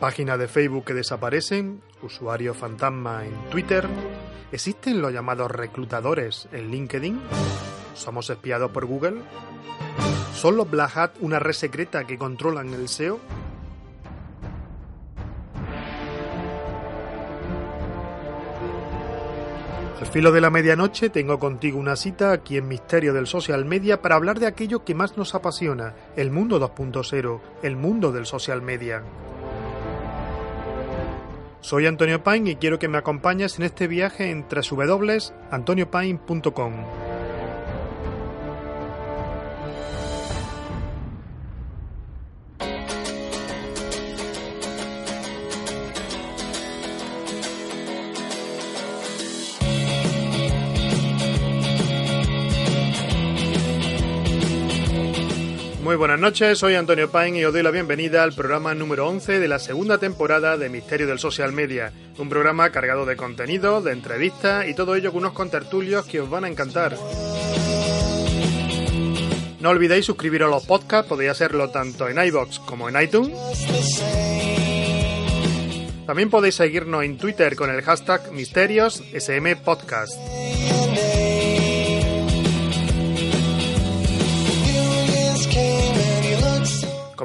Páginas de Facebook que desaparecen, usuarios fantasma en Twitter, ¿existen los llamados reclutadores en LinkedIn? ¿Somos espiados por Google? ¿Son los Black Hat una red secreta que controlan el SEO? Al filo de la medianoche tengo contigo una cita aquí en Misterio del Social Media para hablar de aquello que más nos apasiona, el mundo 2.0, el mundo del social media. Soy Antonio Paine y quiero que me acompañes en este viaje en www.antoniopaine.com. Muy buenas noches, soy Antonio Paine y os doy la bienvenida al programa número 11 de la segunda temporada de Misterio del Social Media, un programa cargado de contenido, de entrevistas y todo ello con unos contertulios que os van a encantar. No olvidéis suscribiros a los podcasts, podéis hacerlo tanto en iBox como en iTunes. También podéis seguirnos en Twitter con el hashtag Misterios.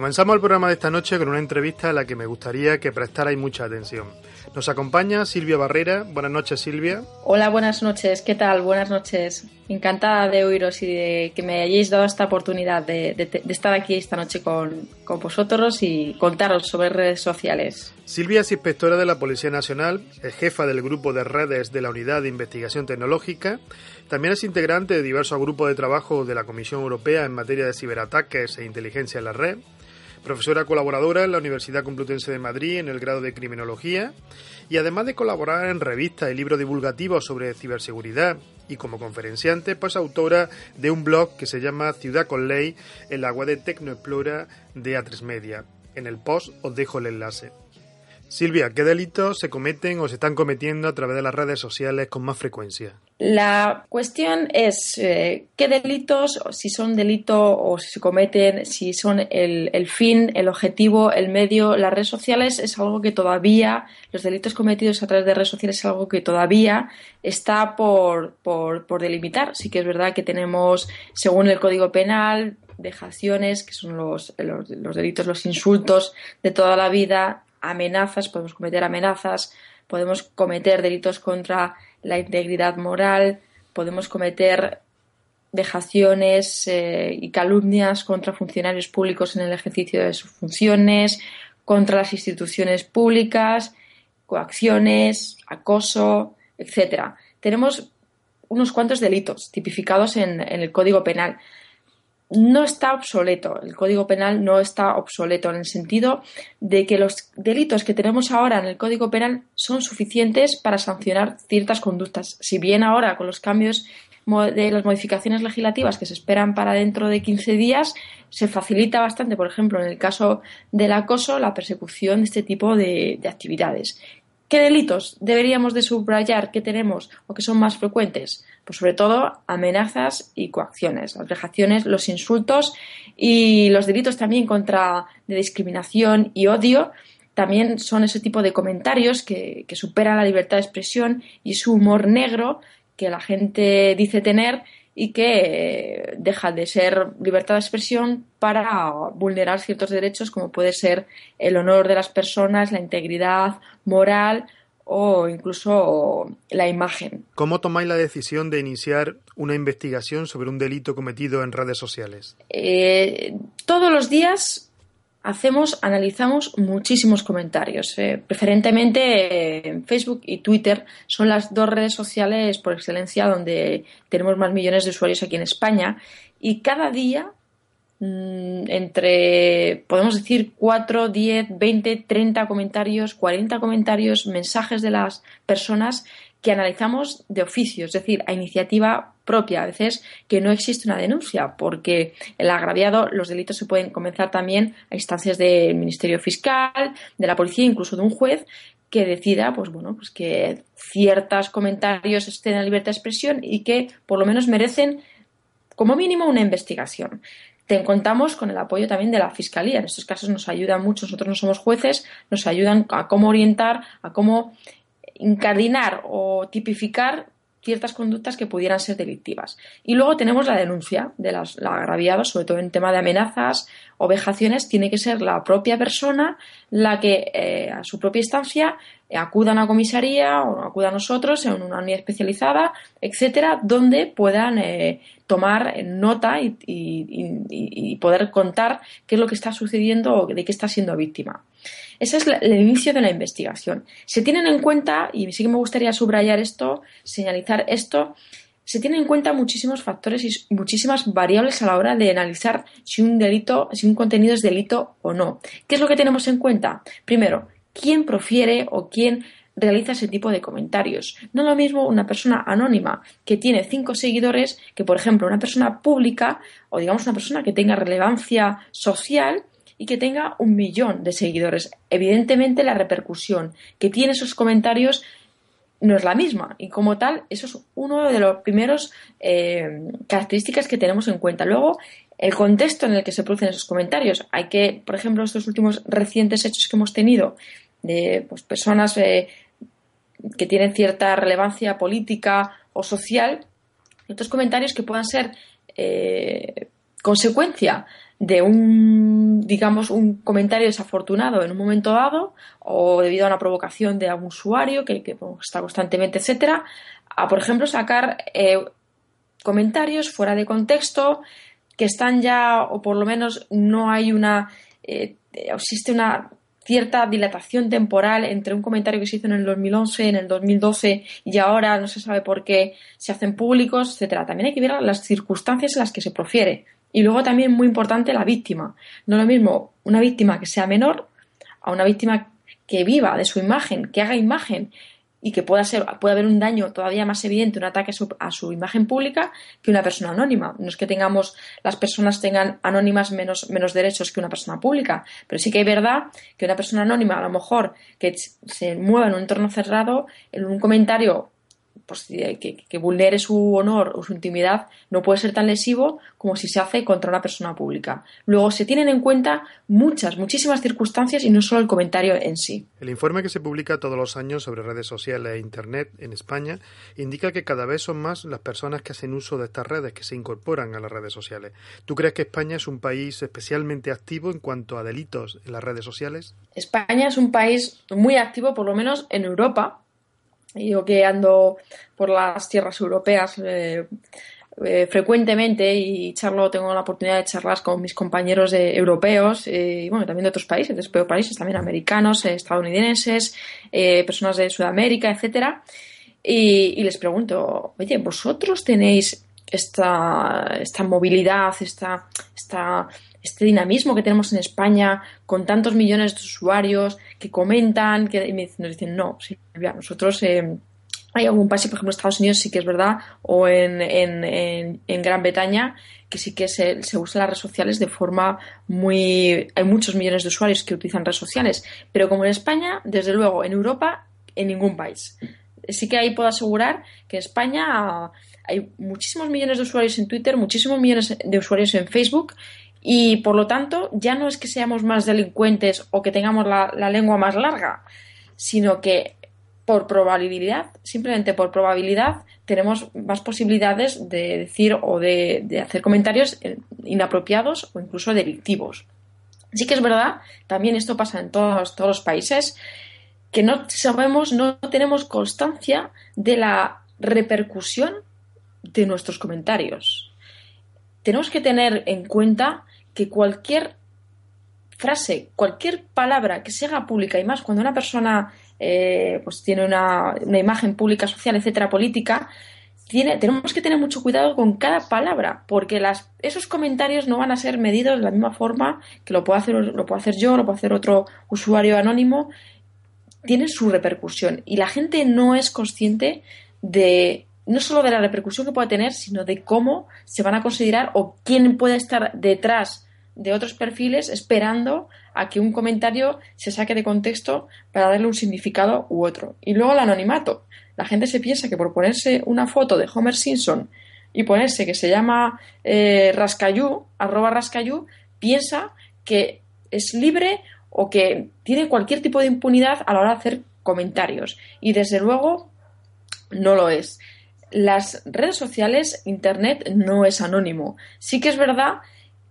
Comenzamos el programa de esta noche con una entrevista a la que me gustaría que prestarais mucha atención. Nos acompaña Silvia Barrera. Buenas noches, Silvia. Hola, buenas noches. ¿Qué tal? Buenas noches. Encantada de oíros y de que me hayáis dado esta oportunidad de, de, de estar aquí esta noche con, con, vosotros y contaros sobre redes sociales. Silvia es inspectora de la Policía Nacional, es jefa del grupo de redes de la Unidad de Investigación Tecnológica, también es integrante de diversos grupos de trabajo de la Comisión Europea en materia de ciberataques e inteligencia en la red, profesora colaboradora en la Universidad Complutense de Madrid en el grado de Criminología y además de colaborar en revistas y libros divulgativos sobre ciberseguridad y como conferenciante, pues autora de un blog que se llama Ciudad con Ley en la web de Tecnoexplora de A3 Media. En el post os dejo el enlace. Silvia, ¿qué delitos se cometen o se están cometiendo a través de las redes sociales con más frecuencia? La cuestión es eh, qué delitos, si son delitos o si se cometen, si son el, fin, el objetivo, el medio. Las redes sociales es algo que todavía, los delitos cometidos a través de redes sociales es algo que todavía está por, por, por delimitar. Sí que es verdad que tenemos, según el Código Penal, dejaciones, que son los, los delitos, los insultos de toda la vida, amenazas, podemos cometer amenazas, podemos cometer delitos contra la integridad moral, podemos cometer dejaciones eh, y calumnias contra funcionarios públicos en el ejercicio de sus funciones, contra las instituciones públicas, coacciones, acoso, etc. Tenemos unos cuantos delitos tipificados en, en el Código Penal no está obsoleto, el Código Penal no está obsoleto en el sentido de que los delitos que tenemos ahora en el Código Penal son suficientes para sancionar ciertas conductas. Si bien ahora con los cambios de las modificaciones legislativas que se esperan para dentro de 15 días, se facilita bastante, por ejemplo, en el caso del acoso, la persecución de este tipo de, de actividades. ¿Qué delitos deberíamos de subrayar que tenemos o que son más frecuentes? Pues sobre todo amenazas y coacciones, las vejaciones, los insultos y los delitos también contra de discriminación y odio también son ese tipo de comentarios que, que superan la libertad de expresión y su humor negro que la gente dice tener y que deja de ser libertad de expresión para vulnerar ciertos derechos como puede ser el honor de las personas, la integridad moral o incluso la imagen. ¿Cómo tomáis la decisión de iniciar una investigación sobre un delito cometido en redes sociales? Eh, todos los días hacemos, analizamos muchísimos comentarios. Eh, preferentemente en Facebook y Twitter son las dos redes sociales por excelencia donde tenemos más millones de usuarios aquí en España. Y cada día, mm, entre, podemos decir, 4, 10, 20, 30 comentarios, 40 comentarios, mensajes de las personas que analizamos de oficio, es decir, a iniciativa propia. A veces que no existe una denuncia, porque el agraviado, los delitos se pueden comenzar también a instancias del Ministerio Fiscal, de la policía, incluso de un juez que decida, pues bueno, pues que ciertos comentarios estén en libertad de expresión y que por lo menos merecen como mínimo una investigación. Te contamos con el apoyo también de la Fiscalía. En estos casos nos ayudan mucho, nosotros no somos jueces, nos ayudan a cómo orientar, a cómo incardinar o tipificar ciertas conductas que pudieran ser delictivas. Y luego tenemos la denuncia de las agraviados, sobre todo en tema de amenazas o vejaciones, tiene que ser la propia persona la que eh, a su propia instancia acuda a comisaría o acuda a nosotros en una unidad especializada, etcétera, donde puedan eh, tomar nota y, y, poder contar qué es lo que está sucediendo o de qué está siendo víctima. Ese es el inicio de la investigación. Se tienen en cuenta, y sí que me gustaría subrayar esto, señalizar esto, se tienen en cuenta muchísimos factores y muchísimas variables a la hora de analizar si un delito, si un contenido es delito o no. ¿Qué es lo que tenemos en cuenta? Primero, quién profiere o quién realiza ese tipo de comentarios. No lo mismo una persona anónima que tiene cinco seguidores que, por ejemplo, una persona pública o digamos una persona que tenga relevancia social y que tenga un millón de seguidores. Evidentemente la repercusión que tiene esos comentarios no es la misma y como tal eso es uno de los primeros eh, características que tenemos en cuenta. Luego el contexto en el que se producen esos comentarios. Hay que, por ejemplo, estos últimos recientes hechos que hemos tenido de pues, personas eh, que tienen cierta relevancia política o social, estos comentarios que puedan ser eh, consecuencia de un, digamos, un comentario desafortunado en un momento dado o debido a una provocación de algún usuario que, está constantemente, etcétera, a, por ejemplo, sacar eh, comentarios fuera de contexto que están ya, o por lo menos no hay una, existe una cierta dilatación temporal entre un comentario que se hizo en el 2011, en el 2012 y ahora no se sabe por qué se hacen públicos, etcétera. También hay que ver las circunstancias en las que se profiere. Y luego también muy importante la víctima. No es lo mismo una víctima que sea menor a una víctima que viva de su imagen, que haga imagen y que pueda ser, puede haber un daño todavía más evidente, un ataque a su, imagen pública que una persona anónima. No es que tengamos, las personas tengan anónimas menos, menos derechos que una persona pública, pero sí que es verdad que una persona anónima, a lo mejor, que se mueva en un entorno cerrado, en un comentario pues, que, vulnere su honor o su intimidad no puede ser tan lesivo como si se hace contra una persona pública. Luego se tienen en cuenta muchas, muchísimas circunstancias y no solo el comentario en sí. El informe que se publica todos los años sobre redes sociales e Internet en España indica que cada vez son más las personas que hacen uso de estas redes, que se incorporan a las redes sociales. ¿Tú crees que España es un país especialmente activo en cuanto a delitos en las redes sociales? España es un país muy activo, por lo menos en Europa, yo que ando por las tierras europeas eh, eh, frecuentemente y charlo, tengo la oportunidad de charlar con mis compañeros de, europeos eh, y bueno, también de otros países, de otros países, también americanos, estadounidenses, personas de Sudamérica, etcétera. Y, y, les pregunto, oye, ¿vosotros tenéis esta, esta movilidad, esta, esta este dinamismo que tenemos en España con tantos millones de usuarios que comentan, que nos dicen, no, nosotros eh, hay algún país, por ejemplo, Estados Unidos sí que es verdad, o en, en, en, Gran Bretaña, que sí que se, se usan las redes sociales de forma muy... Hay muchos millones de usuarios que utilizan redes sociales, pero como en España, desde luego, en Europa, en ningún país. Sí que ahí puedo asegurar que en España hay muchísimos millones de usuarios en Twitter, muchísimos millones de usuarios en Facebook y por lo tanto, ya no es que seamos más delincuentes o que tengamos la, lengua más larga, sino que por probabilidad, simplemente por probabilidad, tenemos más posibilidades de decir o de, hacer comentarios inapropiados o incluso delictivos. Sí que es verdad, también esto pasa en todos, todos los países, que no sabemos, no tenemos constancia de la repercusión de nuestros comentarios. Tenemos que tener en cuenta que cualquier frase, cualquier palabra que se haga pública, y más cuando una persona eh, pues tiene una, una, imagen pública, social, etcétera, política, tiene, tenemos que tener mucho cuidado con cada palabra, porque las, esos comentarios no van a ser medidos de la misma forma que lo puedo hacer, lo puedo hacer yo, lo puedo hacer otro usuario anónimo, tienen su repercusión. Y la gente no es consciente de no solo de la repercusión que puede tener, sino de cómo se van a considerar o quién puede estar detrás de otros perfiles esperando a que un comentario se saque de contexto para darle un significado u otro. Y luego el anonimato. La gente se piensa que por ponerse una foto de Homer Simpson y ponerse que se llama eh, Rascayú, arroba Rascayú, piensa que es libre o que tiene cualquier tipo de impunidad a la hora de hacer comentarios. Y desde luego no lo es. Las redes sociales, Internet no es anónimo. Sí que es verdad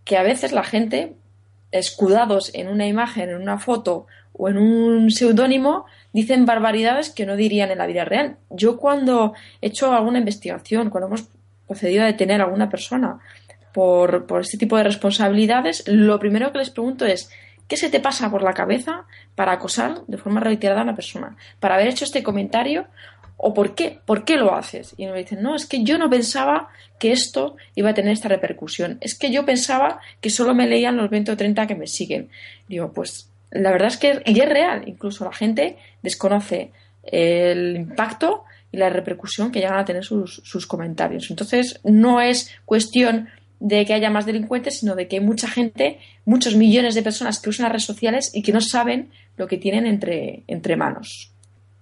que a veces la gente, escudados en una imagen, en una foto o en un seudónimo, dicen barbaridades que no dirían en la vida real. Yo cuando he hecho alguna investigación, cuando hemos procedido a detener a alguna persona por, este tipo de responsabilidades, lo primero que les pregunto es ¿qué se te pasa por la cabeza para acosar de forma reiterada a una persona? Para haber hecho este comentario ¿O por qué? ¿Por qué lo haces? Y me dicen, no, es que yo no pensaba que esto iba a tener esta repercusión. Es que yo pensaba que solo me leían los 20 o 30 que me siguen. Digo, pues la verdad es que y es real. Incluso la gente desconoce el impacto y la repercusión que llegan a tener sus, sus comentarios. Entonces, no es cuestión de que haya más delincuentes, sino de que hay mucha gente, muchos millones de personas que usan las redes sociales y que no saben lo que tienen entre, entre manos.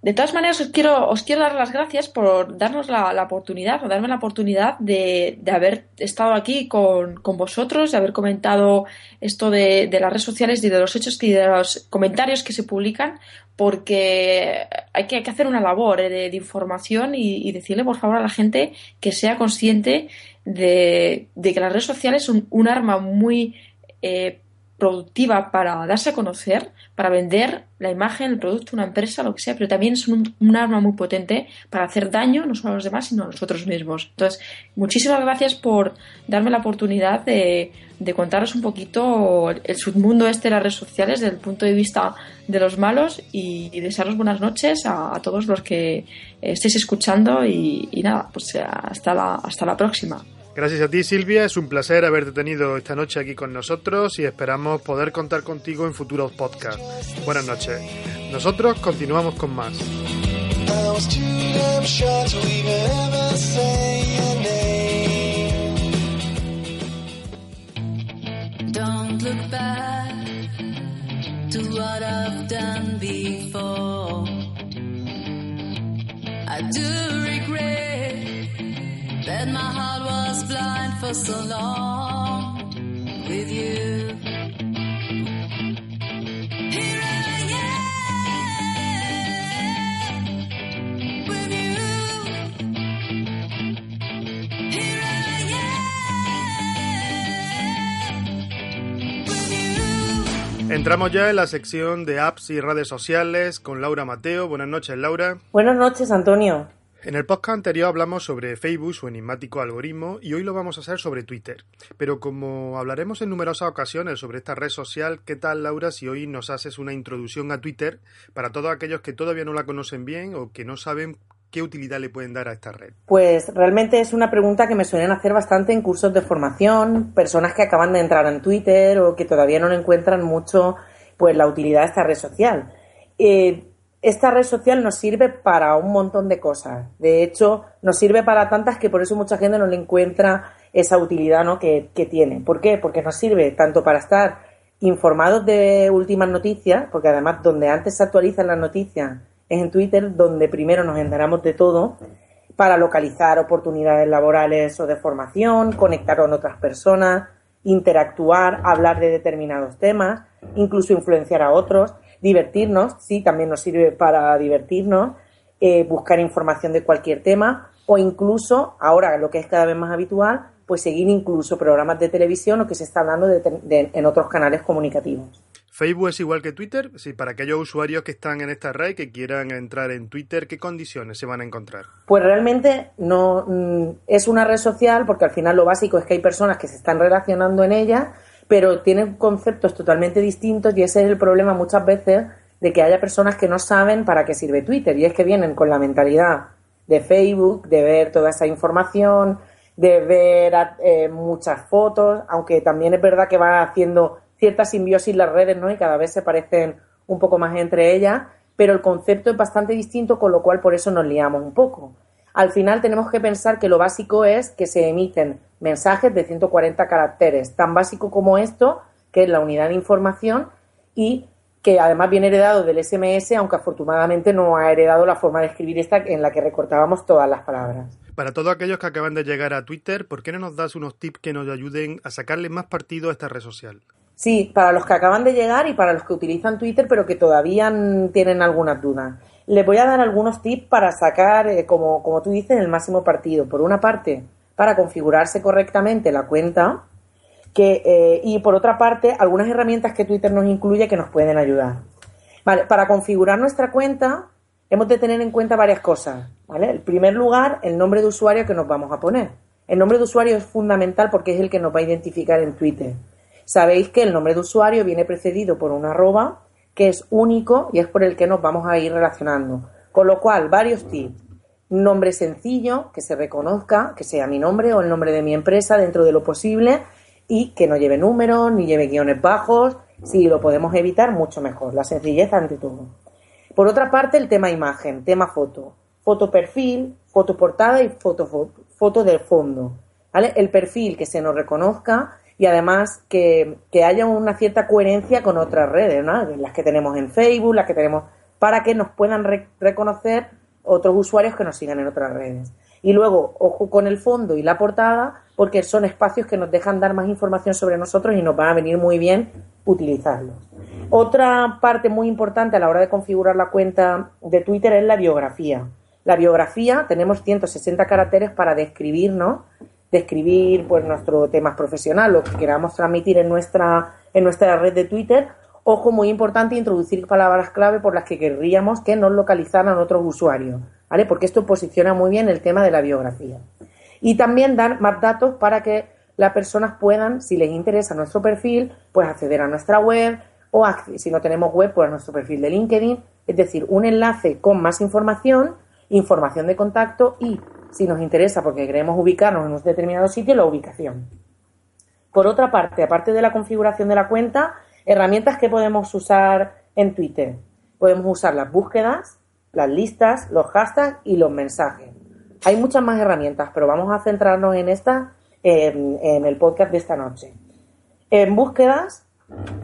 De todas maneras, os quiero, os quiero dar las gracias por darnos la, oportunidad, o darme la oportunidad de, haber estado aquí con, vosotros, de haber comentado esto de, las redes sociales y de los hechos y de los comentarios que se publican, porque hay que, hacer una labor eh, de, información y, decirle, por favor, a la gente que sea consciente de, que las redes sociales son un arma muy eh, productiva para darse a conocer, para vender la imagen, el producto, una empresa, lo que sea, pero también es un, arma muy potente para hacer daño no solo a los demás, sino a nosotros mismos. Entonces, muchísimas gracias por darme la oportunidad de, contaros un poquito el submundo este de las redes sociales desde el punto de vista de los malos y, desearos buenas noches a, todos los que estéis escuchando y, y nada, pues hasta la, hasta la próxima. Gracias a ti Silvia, es un placer haberte tenido esta noche aquí con nosotros y esperamos poder contar contigo en futuros podcasts. Buenas noches. Nosotros continuamos con más. I do regret that my heart was blind for so long with you. Here I am with you. Here I am with you. Entramos ya en la sección de apps y redes sociales con Laura Mateo. Buenas noches, Laura. Buenas noches, Antonio. En el podcast anterior hablamos sobre Facebook, su enigmático algoritmo, y hoy lo vamos a hacer sobre Twitter. Pero como hablaremos en numerosas ocasiones sobre esta red social, ¿qué tal Laura si hoy nos haces una introducción a Twitter para todos aquellos que todavía no la conocen bien o que no saben qué utilidad le pueden dar a esta red? Pues realmente es una pregunta que me suelen hacer bastante en cursos de formación, personas que acaban de entrar en Twitter o que todavía no encuentran mucho pues la utilidad de esta red social. Eh, esta red social nos sirve para un montón de cosas. De hecho, nos sirve para tantas que por eso mucha gente no le encuentra esa utilidad ¿no? que, tiene. ¿Por qué? Porque nos sirve tanto para estar informados de últimas noticias, porque además donde antes se actualizan las noticias es en Twitter, donde primero nos enteramos de todo, para localizar oportunidades laborales o de formación, conectar con otras personas, interactuar, hablar de determinados temas, incluso influenciar a otros divertirnos, sí, también nos sirve para divertirnos, eh, buscar información de cualquier tema o incluso, ahora lo que es cada vez más habitual, pues seguir incluso programas de televisión o que se está hablando de, en otros canales comunicativos. Facebook es igual que Twitter. Sí, para aquellos usuarios que están en esta red que quieran entrar en Twitter, ¿qué condiciones se van a encontrar? Pues realmente no mm, es una red social porque al final lo básico es que hay personas que se están relacionando en ella, pero tienen conceptos totalmente distintos y ese es el problema muchas veces de que haya personas que no saben para qué sirve Twitter y es que vienen con la mentalidad de Facebook, de ver toda esa información, de ver eh, muchas fotos, aunque también es verdad que va haciendo cierta simbiosis las redes, ¿no? Y cada vez se parecen un poco más entre ellas, pero el concepto es bastante distinto, con lo cual por eso nos liamos un poco. Al final tenemos que pensar que lo básico es que se emiten mensajes de 140 caracteres, tan básico como esto, que es la unidad de información, y que además viene heredado del SMS, aunque afortunadamente no ha heredado la forma de escribir esta en la que recortábamos todas las palabras. Para todos aquellos que acaban de llegar a Twitter, ¿por qué no nos das unos tips que nos ayuden a sacarle más partido a esta red social? Sí, para los que acaban de llegar y para los que utilizan Twitter pero que todavía tienen algunas dudas. Les voy a dar algunos tips para sacar, eh, como, como tú dices, el máximo partido. Por una parte, para configurarse correctamente la cuenta, que, eh, y por otra parte, algunas herramientas que Twitter nos incluye que nos pueden ayudar. Vale, para configurar nuestra cuenta, hemos de tener en cuenta varias cosas. ¿vale? En primer lugar, el nombre de usuario que nos vamos a poner. El nombre de usuario es fundamental porque es el que nos va a identificar en Twitter. Sabéis que el nombre de usuario viene precedido por un arroba que es único y es por el que nos vamos a ir relacionando. Con lo cual, varios tips. Nombre sencillo, que se reconozca, que sea mi nombre o el nombre de mi empresa dentro de lo posible y que no lleve números ni lleve guiones bajos. Si lo podemos evitar, mucho mejor. La sencillez ante todo. Por otra parte, el tema imagen, tema foto. Foto perfil, foto portada y foto, foto, del fondo. ¿vale? El perfil que se nos reconozca y además que, haya una cierta coherencia con otras redes, las que tenemos en Facebook, las que tenemos, para que nos puedan reconocer otros usuarios que nos sigan en otras redes. Y luego, ojo con el fondo y la portada, porque son espacios que nos dejan dar más información sobre nosotros y nos van a venir muy bien utilizarlos. Otra parte muy importante a la hora de configurar la cuenta de Twitter es la biografía. La biografía, tenemos 160 caracteres para describirnos, describir pues nuestro tema profesional, lo que queramos transmitir en nuestra, en nuestra red de Twitter. Ojo, muy importante, introducir palabras clave por las que querríamos que nos localizaran otros usuarios ¿vale? Porque esto posiciona muy bien el tema de la biografía. Y también dar más datos para que las personas puedan, si les interesa nuestro perfil, pues acceder a nuestra web o si no tenemos web, pues a nuestro perfil de LinkedIn, es decir, un enlace con más información, información de contacto y, si nos interesa porque queremos ubicarnos en un determinado sitio, la ubicación. Por otra parte, aparte de la configuración de la cuenta, herramientas que podemos usar en Twitter. Podemos usar las búsquedas, las listas, los hashtags y los mensajes. Hay muchas más herramientas, pero vamos a centrarnos en esta en, el podcast de esta noche. En búsquedas,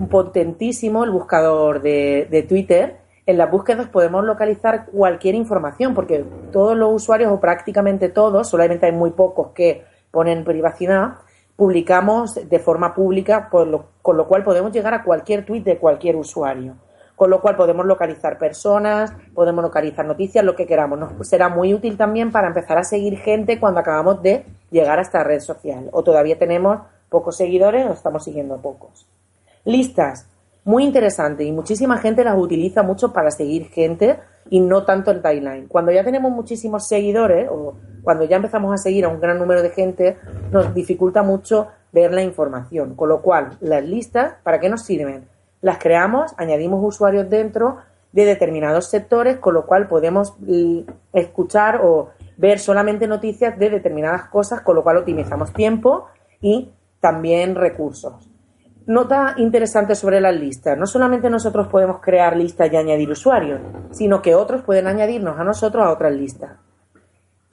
potentísimo el buscador de, de Twitter. En las búsquedas podemos localizar cualquier información, porque todos los usuarios, o prácticamente todos, solamente hay muy pocos que ponen privacidad, publicamos de forma pública, con lo cual podemos llegar a cualquier tweet de cualquier usuario con lo cual podemos localizar personas, podemos localizar noticias, lo que queramos. Nos será muy útil también para empezar a seguir gente cuando acabamos de llegar a esta red social o todavía tenemos pocos seguidores o estamos siguiendo pocos. Listas, muy interesante y muchísima gente las utiliza mucho para seguir gente y no tanto en timeline. Cuando ya tenemos muchísimos seguidores o cuando ya empezamos a seguir a un gran número de gente, nos dificulta mucho ver la información. Con lo cual, las listas, ¿para qué nos sirven? las creamos, añadimos usuarios dentro de determinados sectores, con lo cual podemos mm, escuchar o ver solamente noticias de determinadas cosas, con lo cual optimizamos tiempo y también recursos. Nota interesante sobre las listas. No solamente nosotros podemos crear listas y añadir usuarios, sino que otros pueden añadirnos a nosotros a otras listas.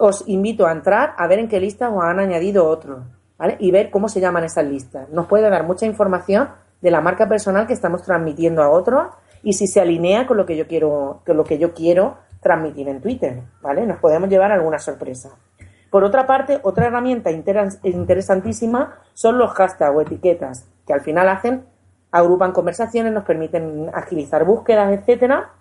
Os invito a entrar a ver en qué listas os han añadido otros, ¿vale? Y ver cómo se llaman esas listas. Nos puede dar mucha información de la marca personal que estamos transmitiendo a otros y si se alinea con lo que yo quiero, con lo que yo quiero transmitir en Twitter, ¿vale? Nos podemos llevar alguna sorpresa. Por otra parte, otra herramienta interesantísima son los hashtags o etiquetas, que al final hacen, agrupan conversaciones, nos permiten agilizar búsquedas, etcétera,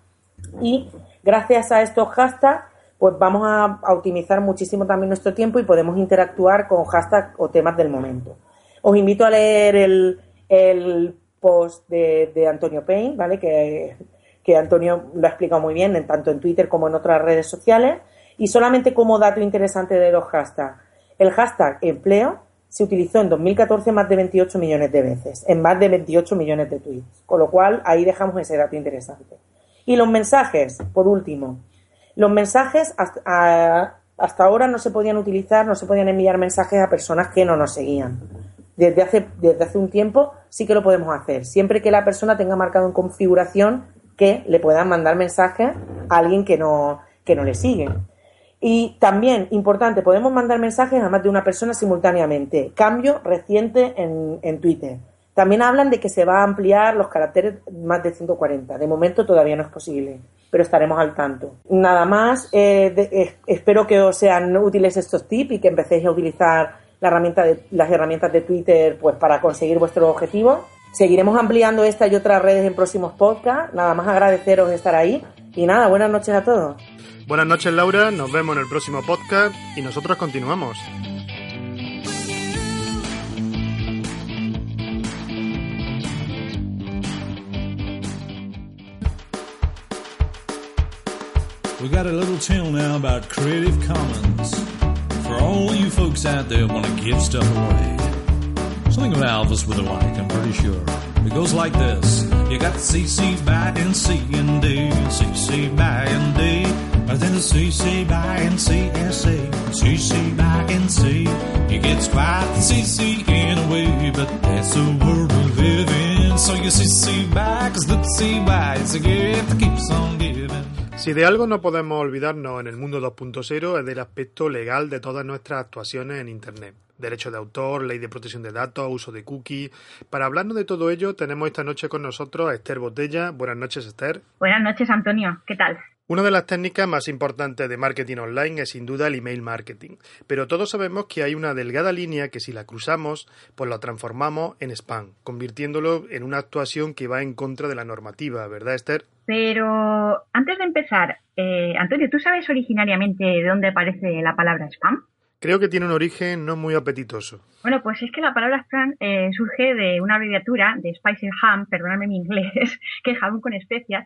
y gracias a estos hashtags, pues vamos a, optimizar muchísimo también nuestro tiempo y podemos interactuar con hashtags o temas del momento. Os invito a leer el, post de, Antonio Payne, ¿vale? Que, Antonio lo ha explicado muy bien, en, tanto en Twitter como en otras redes sociales. Y solamente como dato interesante de los hashtags. El hashtag empleo se utilizó en 2014 más de 28 millones de veces, en más de 28 millones de tweets. Con lo cual, ahí dejamos ese dato interesante. Y los mensajes, por último. Los mensajes hasta, ahora no se podían utilizar, no se podían enviar mensajes a personas que no nos seguían. Desde hace, desde hace un tiempo sí que lo podemos hacer, siempre que la persona tenga marcado en configuración que le puedan mandar mensajes a alguien que no, que no le sigue. Y también, importante, podemos mandar mensajes a más de una persona simultáneamente. Cambio reciente en, en Twitter. También hablan de que se va a ampliar los caracteres más de 140. De momento todavía no es posible, pero estaremos al tanto. Nada más, eh, eh, espero que os sean útiles estos tips y que empecéis a utilizar la herramienta de, las herramientas de Twitter pues, para conseguir vuestros objetivos. Seguiremos ampliando esta y otras redes en próximos podcasts. Nada más agradeceros estar ahí. Y nada, buenas noches a todos. Buenas noches Laura, nos vemos en el próximo podcast y nosotros continuamos. We got a little tale now about Creative Commons. For all you folks out there want to give stuff away. Something about Elvis with a mic, I'm pretty sure. It goes like this. You got CC by and C and D, CC by and D. But then the CC by and CSA, CC by and C. It gets quite the CC in a way, but that's the world we live in. So you CC by, cause the CY is a gift that keeps on giving. Si de algo no podemos olvidarnos en el mundo 2.0 es del aspecto legal de todas nuestras actuaciones en Internet. Derecho de autor, ley de protección de datos, uso de cookies. Para hablarnos de todo ello, tenemos esta noche con nosotros a Esther Botella. Buenas noches, Esther. Buenas noches, Antonio. ¿Qué tal? Una de las técnicas más importantes de marketing online es sin duda el email marketing, pero todos sabemos que hay una delgada línea que si la cruzamos, pues la transformamos en spam, convirtiéndolo en una actuación que va en contra de la normativa, ¿verdad, Esther? Pero antes de empezar, eh, Antonio, ¿tú sabes originariamente de dónde aparece la palabra spam? Creo que tiene un origen no muy apetitoso. Bueno, pues es que la palabra spam eh, surge de una abreviatura de spicy ham, perdóname mi inglés, que es jamón con especias,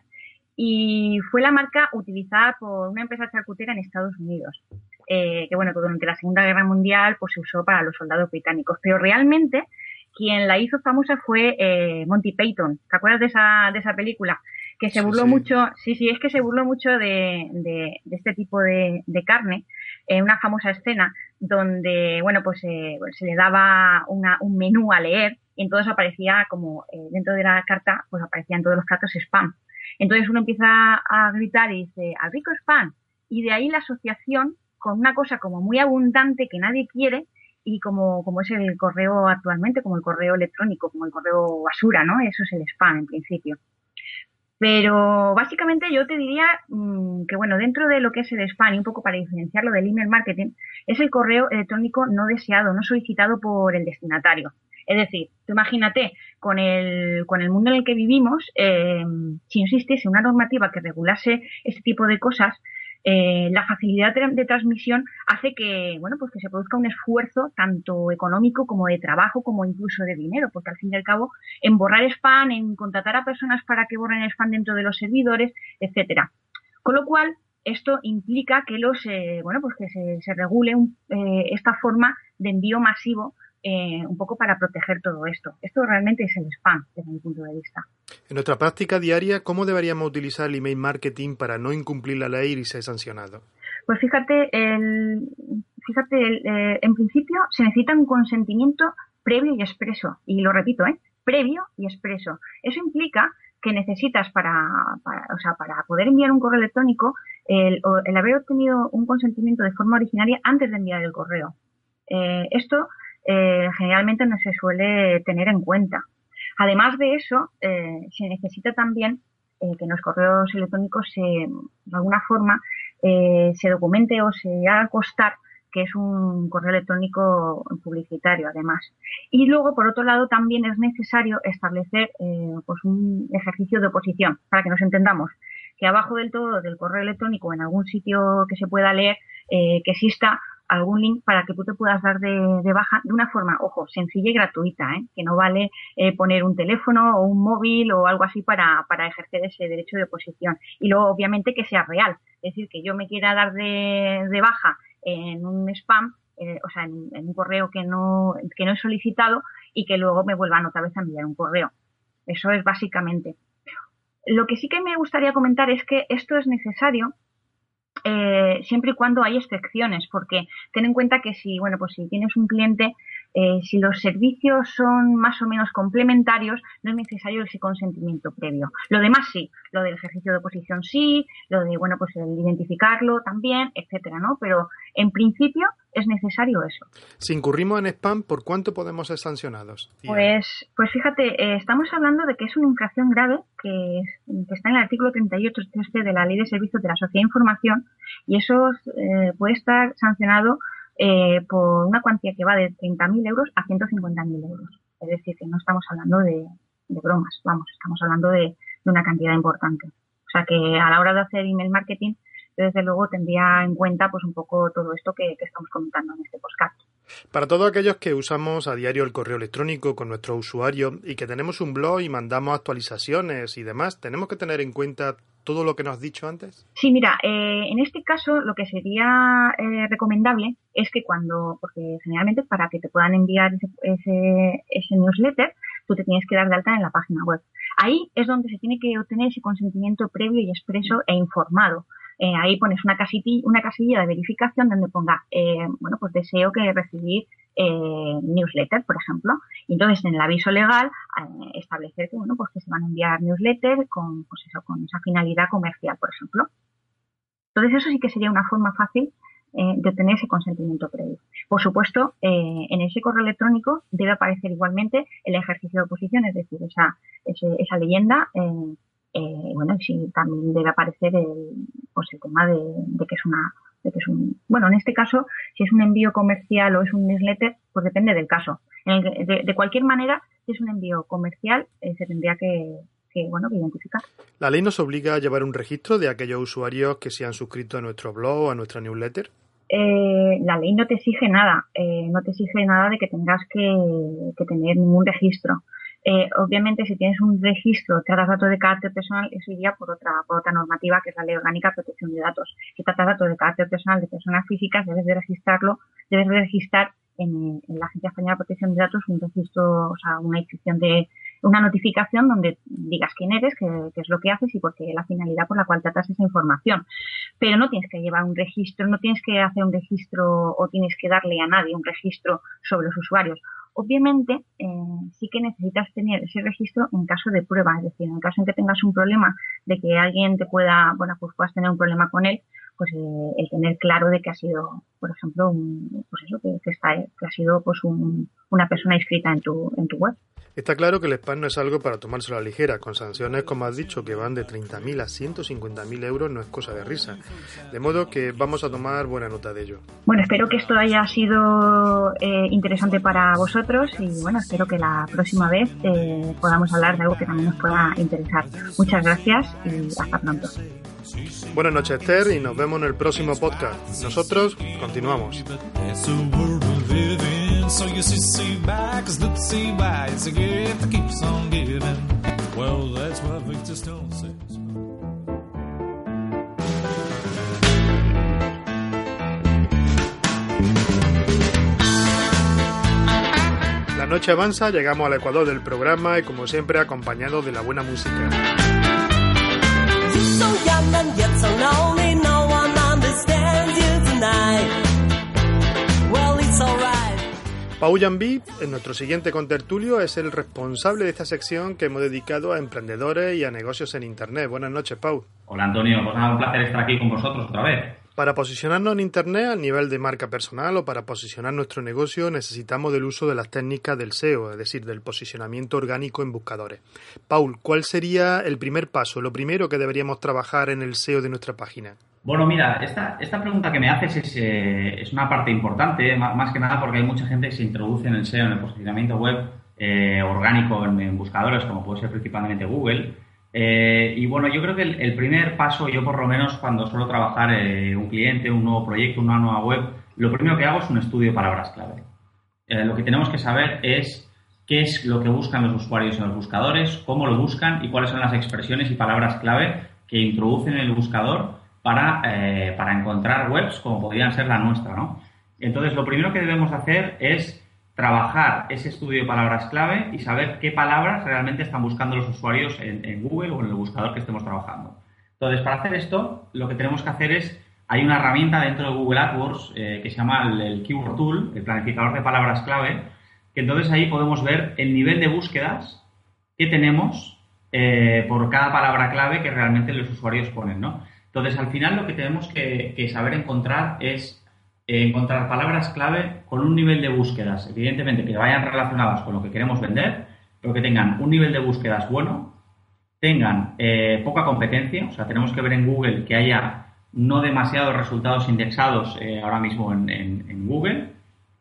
y fue la marca utilizada por una empresa charcutera en Estados Unidos, eh, que bueno, durante la Segunda Guerra Mundial pues se usó para los soldados británicos, pero realmente quien la hizo famosa fue eh, Monty Python. ¿Te acuerdas de esa, de esa película? Que se burló mucho, sí, sí, es que se burló mucho de, de, este tipo de, de carne, en una famosa escena donde, bueno, pues eh, se le daba una, un menú a leer y entonces aparecía como eh, dentro de la carta, pues aparecían todos los platos spam. Entonces uno empieza a gritar y dice, al rico es. Y de ahí la asociación con una cosa como muy abundante que nadie quiere y como, como es el correo actualmente, como el correo electrónico, como el correo basura, ¿no? Eso es el spam en principio. Pero básicamente yo te diría mm, que, bueno, dentro de lo que es el spam, y un poco para diferenciarlo del email marketing, es el correo electrónico no deseado, no solicitado por el destinatario. Es decir, tú imagínate, con el, con el mundo en el que vivimos, eh, si existiese una normativa que regulase este tipo de cosas, eh, la facilidad de, transmisión hace que, bueno, pues que se produzca un esfuerzo tanto económico como de trabajo, como incluso de dinero, porque al fin y al cabo, en borrar spam, en contratar a personas para que borren spam dentro de los servidores, etcétera. Con lo cual, esto implica que los, eh, bueno, pues que se, se regule esta forma de envío masivo eh, un poco para proteger todo esto. Esto realmente es el spam, desde mi punto de vista. En nuestra práctica diaria, ¿cómo deberíamos utilizar el email marketing para no incumplir la ley y ser sancionado? Pues fíjate, el, fíjate eh, en principio se necesita un consentimiento previo y expreso. Y lo repito, ¿eh? previo y expreso. Eso implica que necesitas para, o sea, para poder enviar un correo electrónico el, el, haber obtenido un consentimiento de forma originaria antes de enviar el correo. Eh, esto eh, generalmente no se suele tener en cuenta. Además de eso, eh, se necesita también eh, que en los correos electrónicos se, de alguna forma se documente o se haga constar que es un correo electrónico publicitario, además. Y luego, por otro lado, también es necesario establecer pues un ejercicio de oposición, para que nos entendamos, que abajo del todo del correo electrónico, en algún sitio que se pueda leer, que exista algún link para que tú te puedas dar de, baja de una forma, ojo, sencilla y gratuita, ¿eh? que no vale eh, poner un teléfono o un móvil o algo así para, para ejercer ese derecho de oposición. Y luego, obviamente, que sea real. Es decir, que yo me quiera dar de, baja en un spam eh, o sea, en, un correo que no, que no he solicitado y que luego me vuelvan otra vez a enviar un correo. Eso es básicamente. Lo que sí que me gustaría comentar es que esto es necesario eh, siempre y cuando hay excepciones, porque ten en cuenta que si, bueno, pues si tienes un cliente, eh, si los servicios son más o menos complementarios, no es necesario ese consentimiento previo. Lo demás sí, lo del ejercicio de oposición sí, lo de, bueno, pues el identificarlo también, etcétera, ¿no? Pero en principio es necesario eso. Si incurrimos en spam, ¿por cuánto podemos ser sancionados? Pues, pues fíjate, eh, estamos hablando de que es una infracción grave que, está en el artículo 38 de la Ley de Servicios de la Sociedad de Información y eso eh, puede estar sancionado eh, por una cuantía que va de 30.000 euros a 150.000 euros. Es decir, que no estamos hablando de, bromas, vamos, estamos hablando de, una cantidad importante. O sea que a la hora de hacer email marketing desde luego tendría en cuenta pues un poco todo esto que, estamos comentando en este podcast. Para todos aquellos que usamos a diario el correo electrónico con nuestro usuario y que tenemos un blog y mandamos actualizaciones y demás, ¿tenemos que tener en cuenta todo lo que nos has dicho antes? Sí, mira, eh, en este caso lo que sería eh, recomendable es que cuando, porque generalmente para que te puedan enviar ese, ese newsletter, tú te tienes que dar de alta en la página web. Ahí es donde se tiene que obtener ese consentimiento previo y expreso e informado. Eh, ahí pones una, casilla, una casilla de verificación donde ponga, eh, bueno, pues deseo que recibir eh, newsletter, por ejemplo. Y entonces en el aviso legal establecer que, bueno, pues que se van a enviar newsletters con, pues eso, con esa finalidad comercial, por ejemplo. Entonces eso sí que sería una forma fácil de obtener ese consentimiento previo. Por supuesto, en ese correo electrónico debe aparecer igualmente el ejercicio de oposición, es decir, esa, esa leyenda eh, bueno, sí también debe aparecer el, pues el tema de, que es una de que es un bueno en este caso si es un envío comercial o es un newsletter pues depende del caso de, cualquier manera si es un envío comercial eh, se tendría que, bueno, que identificar. ¿La ley nos obliga a llevar un registro de aquellos usuarios que se han suscrito a nuestro blog o a nuestra newsletter? Eh, la ley no te exige nada, no te exige nada de que tengas que, que tener ningún registro. Eh, obviamente, si tienes un registro de datos de carácter personal, eso iría por otra, por otra normativa, que es la Ley Orgánica de Protección de Datos. Si tratas datos de carácter personal de personas físicas, debes de registrarlo, debes de registrar en, la Agencia Española de Protección de Datos un registro, o sea, una inscripción de, una notificación donde digas quién eres, qué, es lo que haces y por qué la finalidad por la cual tratas esa información. Pero no tienes que llevar un registro, no tienes que hacer un registro o tienes que darle a nadie un registro sobre los usuarios. Obviamente, eh, sí que necesitas tener ese registro en caso de prueba, es decir, en caso en que tengas un problema de que alguien te pueda, bueno, pues puedas tener un problema con él, pues eh, el tener claro de que ha sido, por ejemplo, un, pues eso, que, está, que ha sido pues una persona inscrita en tu, en tu web. Está claro que el spam no es algo para tomárselo a la ligera, con sanciones, como has dicho, que van de 30.000 a 150.000 euros, no es cosa de risa. De modo que vamos a tomar buena nota de ello. Bueno, espero que esto haya sido eh, interesante para vosotros y bueno, espero que la próxima vez eh, podamos hablar de algo que también nos pueda interesar. Muchas gracias y hasta pronto. Buenas noches, Esther, y nos vemos en el próximo podcast. Nosotros continuamos. So you see, see back, cause look, see why it's a gift that keeps on giving. Well, that's what Victor Stone says. La noche avanza, llegamos al ecuador del programa y como siempre acompañado de la buena música. Pau Yambi, en nuestro siguiente contertulio, es el responsable de esta sección que hemos dedicado a emprendedores y a negocios en Internet. Buenas noches, Pau. Hola, Antonio. Pues nada, un placer estar aquí con vosotros otra vez. Para posicionarnos en Internet a nivel de marca personal o para posicionar nuestro negocio necesitamos del uso de las técnicas del SEO, es decir, del posicionamiento orgánico en buscadores. Paul, ¿cuál sería el primer paso, lo primero que deberíamos trabajar en el SEO de nuestra página? Bueno, mira, esta, esta pregunta que me haces es, eh, es una parte importante, más, que nada porque hay mucha gente que se introduce en el SEO, en el posicionamiento web eh, orgánico en, buscadores, como puede ser principalmente Google. Eh, y bueno, yo creo que el, primer paso, yo por lo menos cuando suelo trabajar un cliente, un nuevo proyecto, una nueva web, lo primero que hago es un estudio de palabras clave. lo que tenemos que saber es qué es lo que buscan los usuarios en los buscadores, cómo lo buscan y cuáles son las expresiones y palabras clave que introducen en el buscador para, eh, para encontrar webs como podrían ser la nuestra, ¿no? Entonces, lo primero que debemos hacer es trabajar ese estudio de palabras clave y saber qué palabras realmente están buscando los usuarios en, Google o en el buscador que estemos trabajando. Entonces, para hacer esto, lo que tenemos que hacer es, hay una herramienta dentro de Google AdWords eh, que se llama el, Keyword Tool, el planificador de palabras clave, que entonces ahí podemos ver el nivel de búsquedas que tenemos eh, por cada palabra clave que realmente los usuarios ponen, ¿no? Entonces, al final lo que tenemos que saber encontrar es encontrar palabras clave con un nivel de búsquedas, evidentemente que vayan relacionadas con lo que queremos vender, pero que tengan un nivel de búsquedas bueno, tengan eh, poca competencia, o sea, tenemos que ver en Google que haya no demasiados resultados indexados eh, ahora mismo en, Google,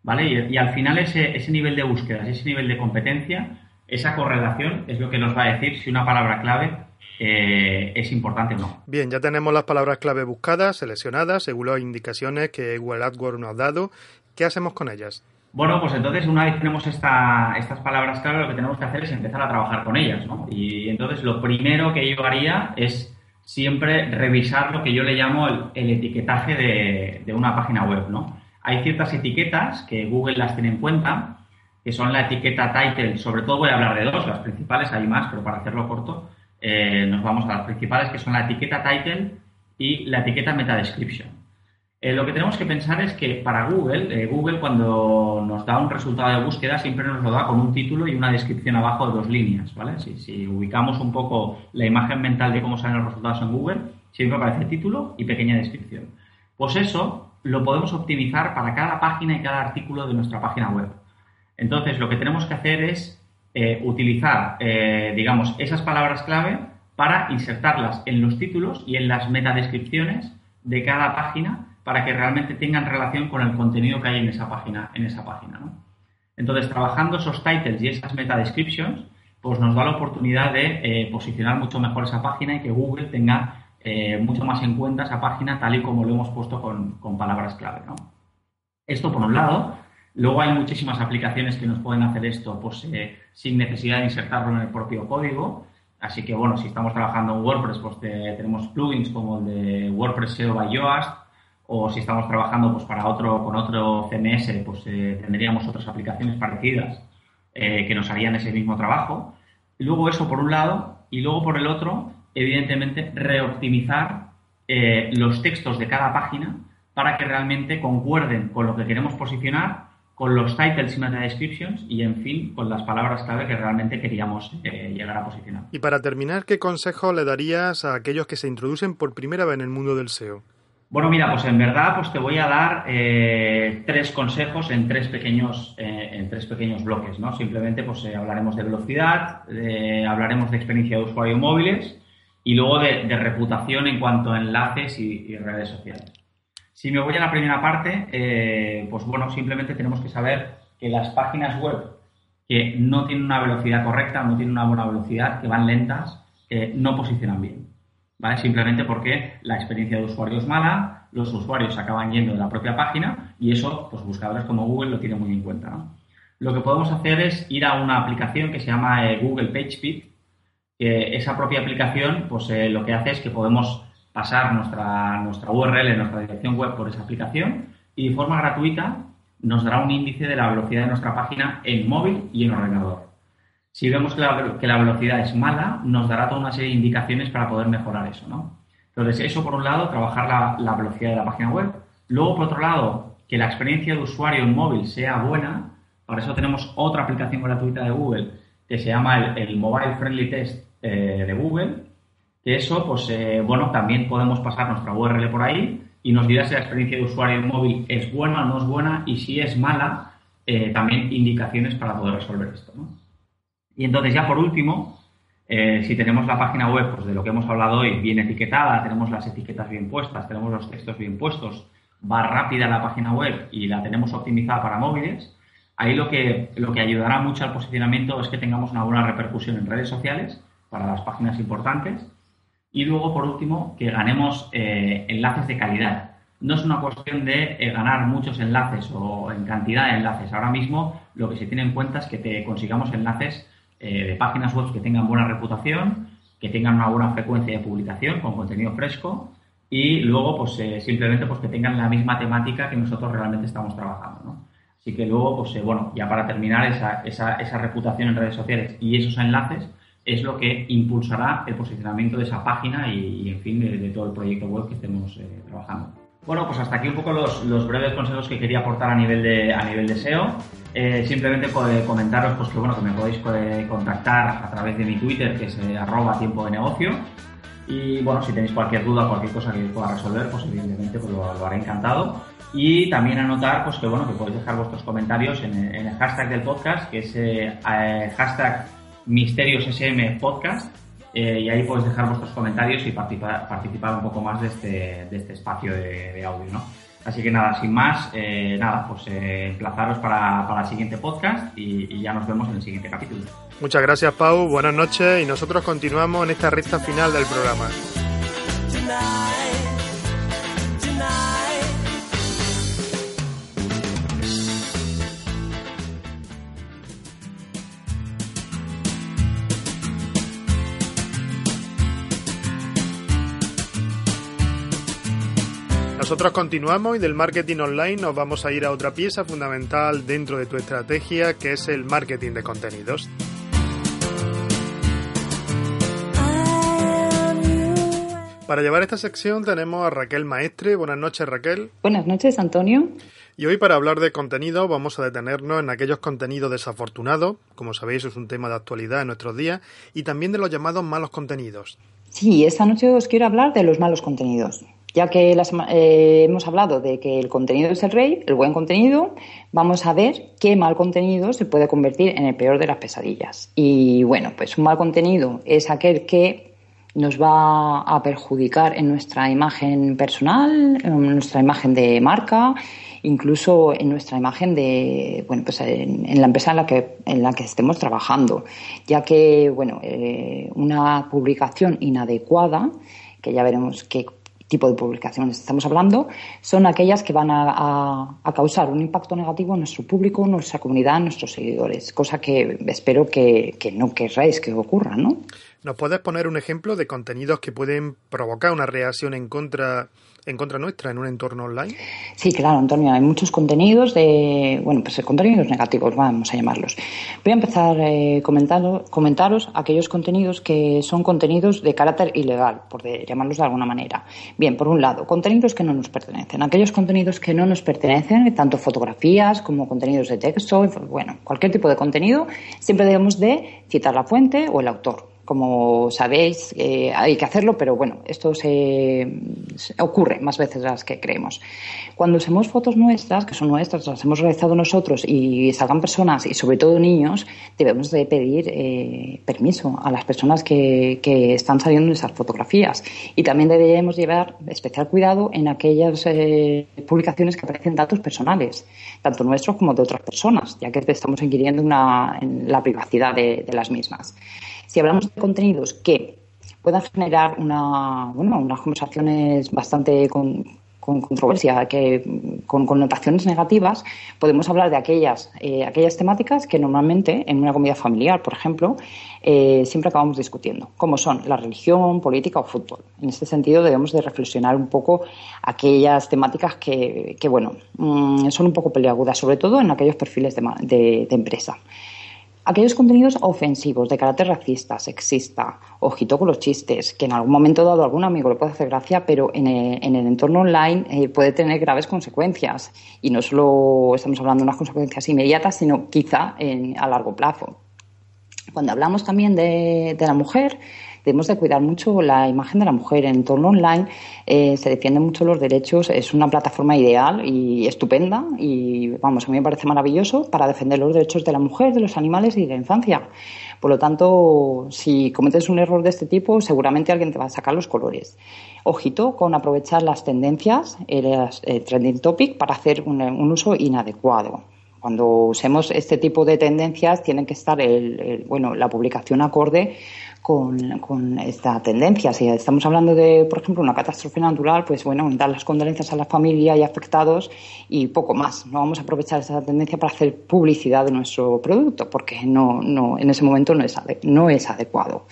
¿vale? Y, al final ese, ese nivel de búsquedas, ese nivel de competencia, esa correlación es lo que nos va a decir si una palabra clave eh, es importante o no. Bien, ya tenemos las palabras clave buscadas, seleccionadas, según las indicaciones que Google AdWords nos ha dado. ¿Qué hacemos con ellas? Bueno, pues entonces una vez tenemos esta, estas palabras clave, lo que tenemos que hacer es empezar a trabajar con ellas, ¿no? Y entonces lo primero que yo haría es siempre revisar lo que yo le llamo el, etiquetaje de, de, una página web, ¿no? Hay ciertas etiquetas que Google las tiene en cuenta, que son la etiqueta title, sobre todo voy a hablar de dos, las principales hay más, pero para hacerlo corto, eh, nos vamos a las principales, que son la etiqueta title y la etiqueta meta description. Eh, lo que tenemos que pensar es que para Google, eh, Google cuando nos da un resultado de búsqueda siempre nos lo da con un título y una descripción abajo de dos líneas, ¿vale? Si, si ubicamos un poco la imagen mental de cómo salen los resultados en Google, siempre aparece título y pequeña descripción. Pues eso lo podemos optimizar para cada página y cada artículo de nuestra página web. Entonces, lo que tenemos que hacer es eh, utilizar, eh, digamos, esas palabras clave para insertarlas en los títulos y en las metadescripciones de cada página para que realmente tengan relación con el contenido que hay en esa página, en esa página, Entonces, trabajando esos titles y esas metadescriptions, pues nos da la oportunidad de eh, posicionar mucho mejor esa página y que Google tenga mucho más en cuenta esa página tal y como lo hemos puesto con, con palabras clave, ¿no? Esto por un lado. Luego hay muchísimas aplicaciones que nos pueden hacer esto pues, eh, sin necesidad de insertarlo en el propio código. Así que, bueno, si estamos trabajando en WordPress, pues tenemos plugins como el de WordPress SEO by Yoast, o si estamos trabajando pues, para otro, con otro CMS, pues eh, tendríamos otras aplicaciones parecidas eh, que nos harían ese mismo trabajo. luego eso por un lado, y luego por el otro, evidentemente, reoptimizar los textos de cada página para que realmente concuerden con lo que queremos posicionar con los titles y meta descriptions y, en fin, con las palabras clave que realmente queríamos eh, llegar a posicionar. Y para terminar, ¿qué consejo le darías a aquellos que se introducen por primera vez en el mundo del SEO? Bueno, mira, pues en verdad pues te voy a dar eh, tres consejos en tres pequeños, eh, en tres pequeños bloques, ¿no? Simplemente pues hablaremos de velocidad, hablaremos de experiencia de usuario móviles y luego de, reputación en cuanto a enlaces y redes sociales. Si me voy a la primera parte, eh, pues bueno, simplemente tenemos que saber que las páginas web que no tienen una velocidad correcta, no tienen una buena velocidad, que van lentas, eh, no posicionan bien. ¿Vale? Simplemente porque la experiencia de usuario es mala, los usuarios acaban yendo de la propia página y eso, pues buscadores como Google lo tienen muy en cuenta. Lo que podemos hacer es ir a una aplicación que se llama eh, Google PageSpeed. esa propia aplicación, pues lo que hace es que podemos pasar nuestra, nuestra URL, nuestra dirección web por esa aplicación y de forma gratuita nos dará un índice de la velocidad de nuestra página en móvil y en ordenador. Si vemos que la, que la velocidad es mala, nos dará toda una serie de indicaciones para poder mejorar eso, ¿no? Entonces, eso por un lado, trabajar la, la velocidad de la página web. Luego, por otro lado, que la experiencia de usuario en móvil sea buena. Para eso tenemos otra aplicación gratuita de Google que se llama el, Mobile Friendly Test eh, de Google, eso, pues eh, bueno, también podemos pasar nuestra URL por ahí y nos dirá si la experiencia de usuario móvil es buena o no es buena y si es mala, eh, también indicaciones para poder resolver esto. Y entonces ya por último, eh, si tenemos la página web pues, de lo que hemos hablado hoy bien etiquetada, tenemos las etiquetas bien puestas, tenemos los textos bien puestos, va rápida la página web y la tenemos optimizada para móviles, ahí lo que, lo que ayudará mucho al posicionamiento es que tengamos una buena repercusión en redes sociales para las páginas importantes y luego, por último, que ganemos eh, enlaces de calidad. No es una cuestión de eh, ganar muchos enlaces o en cantidad de enlaces. Ahora mismo lo que se tiene en cuenta es que te consigamos enlaces eh, de páginas web que tengan buena reputación, que tengan una buena frecuencia de publicación con contenido fresco y luego pues simplemente pues que tengan la misma temática que nosotros realmente estamos trabajando, ¿no? Así que luego, pues bueno, ya para terminar, esa, esa, esa reputación en redes sociales y esos enlaces es lo que impulsará el posicionamiento de esa página y, en fin, de, todo el proyecto web que estemos trabajando. Bueno, pues hasta aquí un poco los, los, breves consejos que quería aportar a nivel de, a nivel de SEO. Eh, simplemente comentaros pues, que, bueno, que me podéis contactar a través de mi Twitter, que es eh, arroba tiempo de negocio. Y bueno, si tenéis cualquier duda, cualquier cosa que pueda resolver, pues evidentemente pues, lo, haré encantado. Y también anotar pues, que, bueno, que podéis dejar vuestros comentarios en, el hashtag del podcast, que es eh, hashtag misteriosSM podcast eh, y ahí podéis dejar vuestros comentarios y participar, participar un poco más de este, de este espacio de, audio, ¿no? Así que nada, sin más, eh, nada, pues eh, emplazaros para, para, el siguiente podcast y, y, ya nos vemos en el siguiente capítulo. Muchas gracias, Pau. Buenas noches y nosotros continuamos en esta recta final del programa. Nosotros continuamos y del marketing online nos vamos a ir a otra pieza fundamental dentro de tu estrategia, que es el marketing de contenidos. Para llevar esta sección tenemos a Raquel Maestre. Buenas noches, Raquel. Buenas noches, Antonio. Y hoy para hablar de contenido vamos a detenernos en aquellos contenidos desafortunados, como sabéis es un tema de actualidad en nuestros días, y también de los llamados malos contenidos. Sí, esta noche os quiero hablar de los malos contenidos. Ya que eh, hemos hablado de que el contenido es el rey, el buen contenido, vamos a ver qué mal contenido se puede convertir en el peor de las pesadillas. Y bueno, pues un mal contenido es aquel que nos va a perjudicar en nuestra imagen personal, en nuestra imagen de marca, incluso en nuestra imagen de, bueno, pues en, la empresa en la que, en la que estemos trabajando, ya que, bueno, eh, una publicación inadecuada, que ya veremos qué tipo de publicaciones estamos hablando, son aquellas que van a, causar un impacto negativo en nuestro público, en nuestra comunidad, en nuestros seguidores, cosa que espero que, que no querráis que ocurra, ¿no? ¿Nos puedes poner un ejemplo de contenidos que pueden provocar una reacción en contra en contra nuestra en un entorno online? Sí, claro, Antonio. Hay muchos contenidos de, bueno, pues contenidos negativos, vamos a llamarlos. Voy a empezar eh, comentando, comentaros aquellos contenidos que son contenidos de carácter ilegal, por llamarlos de alguna manera. Bien, por un lado, contenidos que no nos pertenecen. Aquellos contenidos que no nos pertenecen, tanto fotografías como contenidos de texto, bueno, cualquier tipo de contenido, siempre debemos de citar la fuente o el autor como sabéis, eh, hay que hacerlo, pero bueno, esto se, ocurre más veces de las que creemos. Cuando usemos fotos nuestras, que son nuestras, las hemos realizado nosotros y salgan personas y sobre todo niños, debemos de pedir eh, permiso a las personas que, que, están saliendo en esas fotografías. Y también debemos llevar especial cuidado en aquellas eh, publicaciones que aparecen datos personales, tanto nuestros como de otras personas, ya que estamos inquiriendo una, en la privacidad de las mismas. Si hablamos de contenidos que puedan generar una, bueno, unas conversaciones bastante con, controversia, que, con connotaciones negativas, podemos hablar de aquellas, eh, aquellas temáticas que normalmente en una comunidad familiar, por ejemplo, eh, siempre acabamos discutiendo, como son la religión, política o fútbol. En este sentido debemos de reflexionar un poco aquellas temáticas que, que bueno, mm, son un poco peleagudas, sobre todo en aquellos perfiles de empresa. Aquellos contenidos ofensivos de carácter racista, sexista, ojito con los chistes, que en algún momento dado a algún amigo le puede hacer gracia, pero en el, entorno online eh, puede tener graves consecuencias. Y no solo estamos hablando de unas consecuencias inmediatas, sino quizá a largo plazo. Cuando hablamos también de la mujer, debemos de cuidar mucho la imagen de la mujer. En entorno online eh, se defienden mucho los derechos, es una plataforma ideal y estupenda y vamos, a mí me parece maravilloso para defender los derechos de la mujer, de los animales y de la infancia. Por lo tanto, si cometes un error de este tipo, seguramente alguien te va a sacar los colores. Ojito con aprovechar las tendencias, el, eh, trending topic, para hacer un, uso inadecuado cuando usemos este tipo de tendencias tiene que estar el, bueno la publicación acorde con, esta tendencia. Si estamos hablando de, por ejemplo, una catástrofe natural, pues bueno, dar las condolencias a la familia y afectados y poco más. No vamos a aprovechar esa tendencia para hacer publicidad de nuestro producto, porque no, no, en ese momento no es, no es adecuado.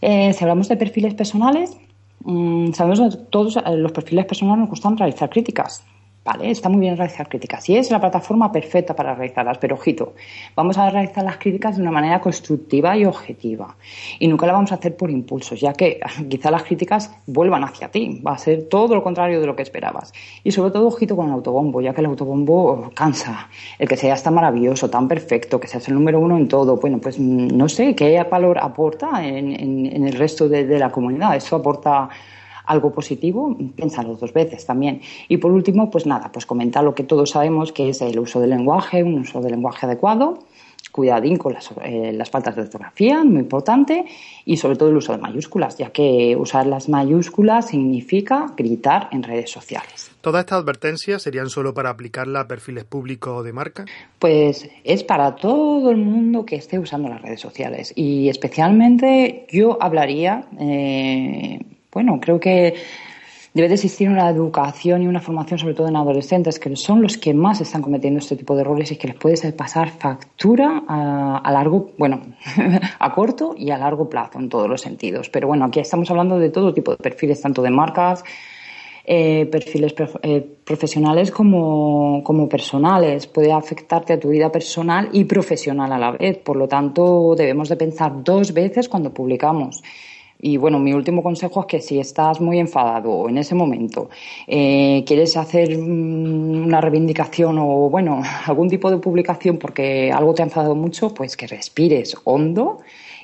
Eh, si hablamos de perfiles personales, Mm, sabemos que todos los perfiles personales nos gustan realizar críticas. Vale, está muy bien realizar críticas. Y es la plataforma perfecta para realizarlas, pero ojito, vamos a realizar las críticas de una manera constructiva y objetiva. Y nunca la vamos a hacer por impulsos, ya que quizá las críticas vuelvan hacia ti, va a ser todo lo contrario de lo que esperabas. Y sobre todo, ojito con el autobombo, ya que el autobombo cansa, el que sea tan maravilloso, tan perfecto, que seas el número uno en todo, bueno, pues mm, no sé qué valor aporta en, el resto de, de la comunidad, eso aporta algo positivo, piénsalo dos veces también. Y por último, pues nada, pues comentar lo que todos sabemos que es el uso del lenguaje, un uso del lenguaje adecuado, cuidadín con las, eh, las faltas de ortografía, muy importante, y sobre todo el uso de mayúsculas, ya que usar las mayúsculas significa gritar en redes sociales. ¿Todas estas advertencias serían solo para aplicarla a perfiles públicos o de marca? Pues es para todo el mundo que esté usando las redes sociales y especialmente yo hablaría eh, bueno, creo que debe de existir una educación y una formación, sobre todo en adolescentes, que son los que más están cometiendo este tipo de errores y que les puede pasar factura a, largo, bueno, a corto y a largo plazo en todos los sentidos. Pero bueno, aquí estamos hablando de todo tipo de perfiles, tanto de marcas, eh, perfiles eh, profesionales como, como personales. Puede afectarte a tu vida personal y profesional a la vez. Por lo tanto, debemos de pensar dos veces cuando publicamos. Y bueno, mi último consejo es que si estás muy enfadado en ese momento, eh, quieres hacer mm, una reivindicación o bueno, algún tipo de publicación porque algo te ha enfadado mucho, pues que respires hondo,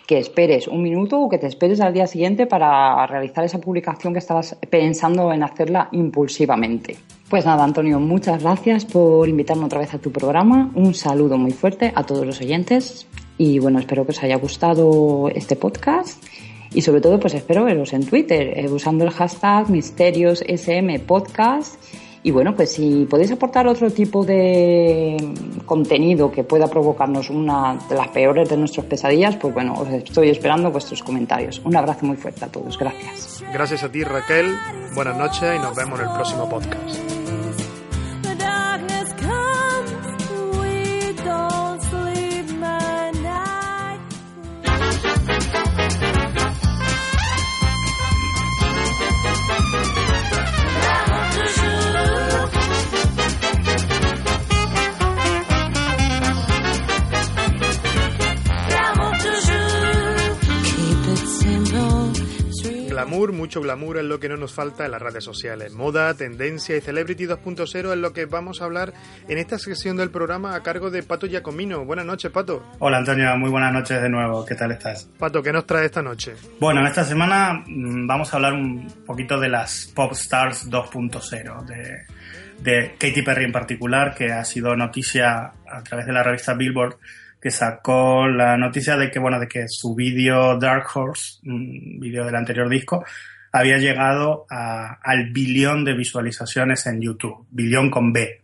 que esperes un minuto o que te esperes al día siguiente para realizar esa publicación que estabas pensando en hacerla impulsivamente. Pues nada, Antonio, muchas gracias por invitarme otra vez a tu programa. Un saludo muy fuerte a todos los oyentes y bueno, espero que os haya gustado este podcast y sobre todo, pues espero veros en Twitter, eh, usando el hashtag MisteriosSMPodcast. Y bueno, pues si podéis aportar otro tipo de contenido que pueda provocarnos una de las peores de nuestras pesadillas, pues bueno, os estoy esperando vuestros comentarios. Un abrazo muy fuerte a todos. Gracias. Gracias a ti, Raquel. Buenas noches y nos vemos en el próximo podcast. Glamour, mucho glamour es lo que no nos falta en las redes sociales. Moda, tendencia y Celebrity 2.0 es lo que vamos a hablar en esta sección del programa a cargo de Pato Giacomino. Buenas noches, Pato. Hola, Antonio. Muy buenas noches de nuevo. ¿Qué tal estás? Pato, ¿qué nos trae esta noche? Bueno, esta semana mm, vamos a hablar un poquito de las Pop Stars 2.0, de, de Katy Perry en particular, que ha sido noticia a través de la revista Billboard que sacó la noticia de que, bueno, de que su vídeo Dark Horse, un vídeo del anterior disco, había llegado al billón de visualizaciones en YouTube, billón con B,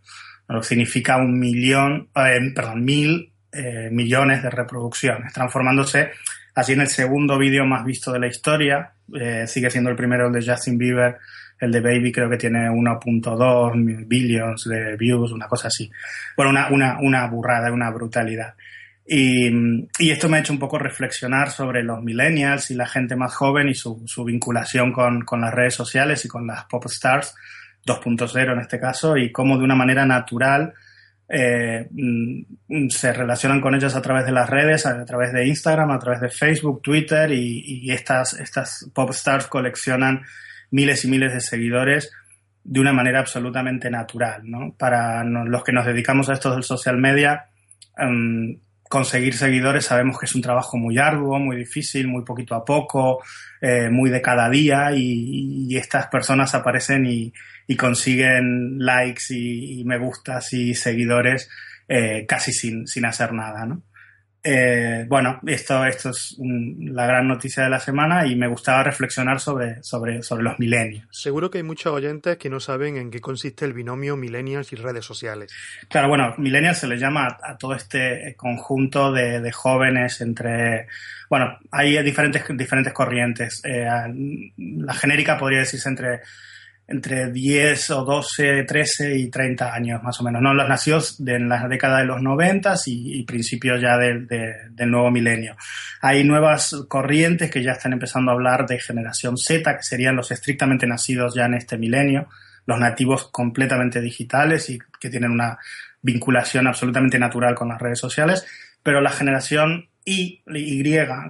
lo que significa un millón, eh, perdón, mil eh, millones de reproducciones, transformándose así en el segundo vídeo más visto de la historia, eh, sigue siendo el primero el de Justin Bieber, el de Baby creo que tiene 1.2 billions de views, una cosa así. Bueno, una, una, una burrada, una brutalidad. Y, esto me ha hecho un poco reflexionar sobre los millennials y la gente más joven y su, vinculación con, las redes sociales y con las pop stars 2.0 en este caso y cómo de una manera natural eh, mm, se relacionan con ellas a través de las redes, a través de Instagram, a través de Facebook, Twitter y, estas, estas pop stars coleccionan miles y miles de seguidores de una manera absolutamente natural. ¿no? Para los que nos dedicamos a esto del social media, em, conseguir seguidores sabemos que es un trabajo muy arduo, muy difícil, muy poquito a poco, eh, muy de cada día y, estas personas aparecen y, consiguen likes y, me gustas y seguidores eh, casi sin, sin hacer nada, ¿no? Eh, bueno, esto, esto es la gran noticia de la semana y me gustaba reflexionar sobre, sobre, sobre los milenios. Seguro que hay muchos oyentes que no saben en qué consiste el binomio millennials y redes sociales. Claro, bueno, millennials se le llama a, todo este conjunto de, jóvenes entre... Bueno, hay diferentes, diferentes corrientes. Eh, la genérica podría decirse entre entre 10 o 12, 13 y 30 años más o menos, ¿no? Los nacidos de, en la década de los 90 y, y principios ya del nuevo milenio. Hay nuevas corrientes que ya están empezando a hablar de generación Z, que serían los estrictamente nacidos ya en este milenio, los nativos completamente digitales y que tienen una vinculación absolutamente natural con las redes sociales, pero la generación Y, Y,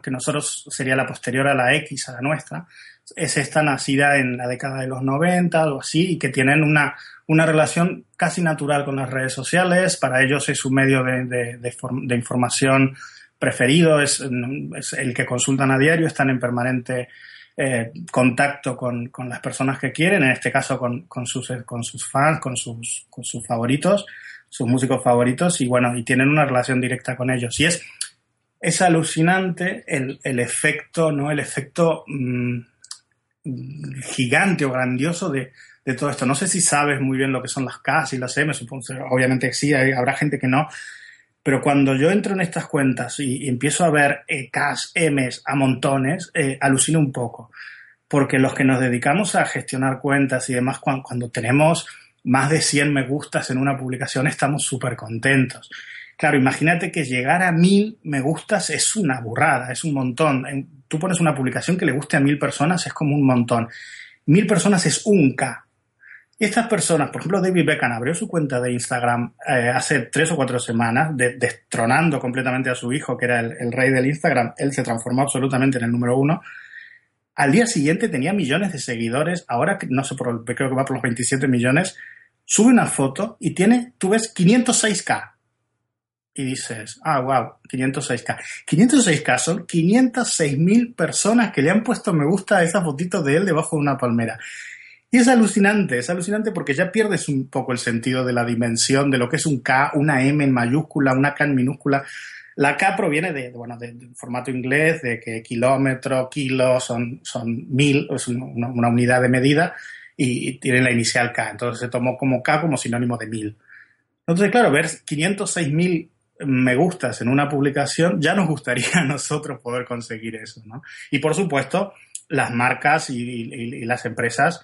que nosotros sería la posterior a la X, a la nuestra, es esta nacida en la década de los 90 o así, y que tienen una, una relación casi natural con las redes sociales. Para ellos es un medio de, de, de, información preferido, es, es, el que consultan a diario, están en permanente eh, contacto con, con, las personas que quieren, en este caso con, con, sus, con sus fans, con sus, con sus favoritos, sus músicos favoritos, y bueno, y tienen una relación directa con ellos. Y es, es alucinante el, el efecto, ¿no? El efecto mmm, gigante o grandioso de, de, todo esto. No sé si sabes muy bien lo que son las Ks y las M, supongo, obviamente sí, habrá gente que no, pero cuando yo entro en estas cuentas y, empiezo a ver eh, Ks, Ms a montones, eh, alucino un poco. Porque los que nos dedicamos a gestionar cuentas y demás, cuando, cuando tenemos más de 100 me gustas en una publicación, estamos súper contentos. Claro, imagínate que llegar a mil me gustas es una burrada, es un montón. Tú pones una publicación que le guste a mil personas, es como un montón. Mil personas es un K. Estas personas, por ejemplo, David Beckham abrió su cuenta de Instagram eh, hace tres o cuatro semanas, de, destronando completamente a su hijo, que era el, el, rey del Instagram. Él se transformó absolutamente en el número uno. Al día siguiente tenía millones de seguidores. Ahora, no sé, por, creo que va por los 27 millones. Sube una foto y tiene, tú ves, 506K y dices, ah, wow, 506K. 506K son 506.000 personas que le han puesto me gusta a esa fotito de él debajo de una palmera. Y es alucinante, es alucinante porque ya pierdes un poco el sentido de la dimensión de lo que es un K, una M en mayúscula, una K en minúscula. La K proviene de, bueno, del de formato inglés, de que kilómetro, kilo son, son mil, es una, unidad de medida y tiene la inicial K. Entonces se tomó como K como sinónimo de mil. Entonces, claro, ver 506.000 me gustas en una publicación, ya nos gustaría a nosotros poder conseguir eso, ¿no? Y por supuesto, las marcas y, las empresas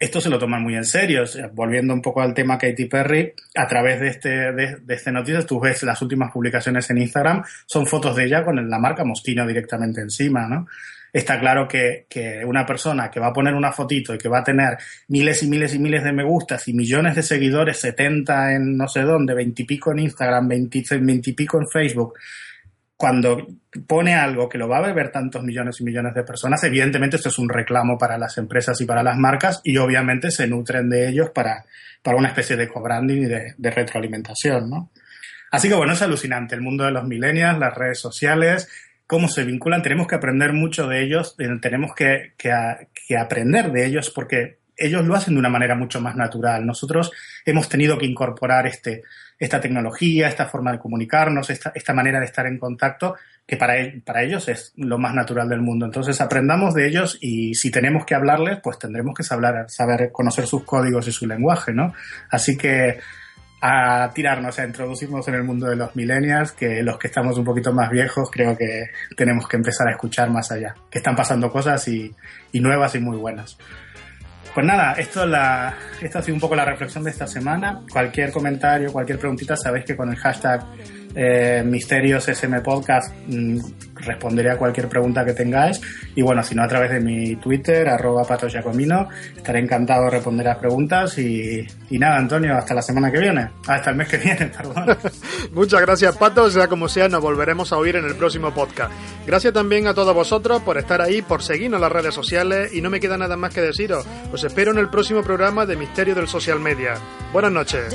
esto se lo toman muy en serio. Volviendo un poco al tema Katy Perry, a través de este, de, de este noticias, tú ves las últimas publicaciones en Instagram, son fotos de ella con la marca Moschino directamente encima, ¿no? Está claro que, que, una persona que va a poner una fotito y que va a tener miles y miles y miles de me gustas y millones de seguidores, 70 en no sé dónde, 20 y pico en Instagram, 20, 20 y pico en Facebook, cuando pone algo que lo va a ver tantos millones y millones de personas, evidentemente esto es un reclamo para las empresas y para las marcas y obviamente se nutren de ellos para, para una especie de co-branding y de, de, retroalimentación, ¿no? Así que bueno, es alucinante el mundo de los millennials, las redes sociales, cómo se vinculan, tenemos que aprender mucho de ellos, tenemos que, que, que aprender de ellos porque ellos lo hacen de una manera mucho más natural. Nosotros hemos tenido que incorporar este, esta tecnología, esta forma de comunicarnos, esta, esta manera de estar en contacto, que para, para ellos es lo más natural del mundo. Entonces aprendamos de ellos y si tenemos que hablarles, pues tendremos que saber, saber conocer sus códigos y su lenguaje, ¿no? Así que a tirarnos, a introducirnos en el mundo de los millennials, que los que estamos un poquito más viejos creo que tenemos que empezar a escuchar más allá, que están pasando cosas y, y nuevas y muy buenas. Pues nada, esto, la, esto ha sido un poco la reflexión de esta semana. Cualquier comentario, cualquier preguntita, sabéis que con el hashtag eh, Misterios SM Podcast mmm, responderé a cualquier pregunta que tengáis. Y bueno, si no, a través de mi Twitter, arroba Pato Giacomino, estaré encantado de responder a las preguntas. Y, y, nada, Antonio, hasta la semana que viene. Hasta el mes que viene, perdón. Muchas gracias, Pato. Sea como sea, nos volveremos a oír en el próximo podcast. Gracias también a todos vosotros por estar ahí, por seguirnos en las redes sociales. Y no me queda nada más que deciros. Os espero en el próximo programa de Misterio del Social Media. Buenas noches.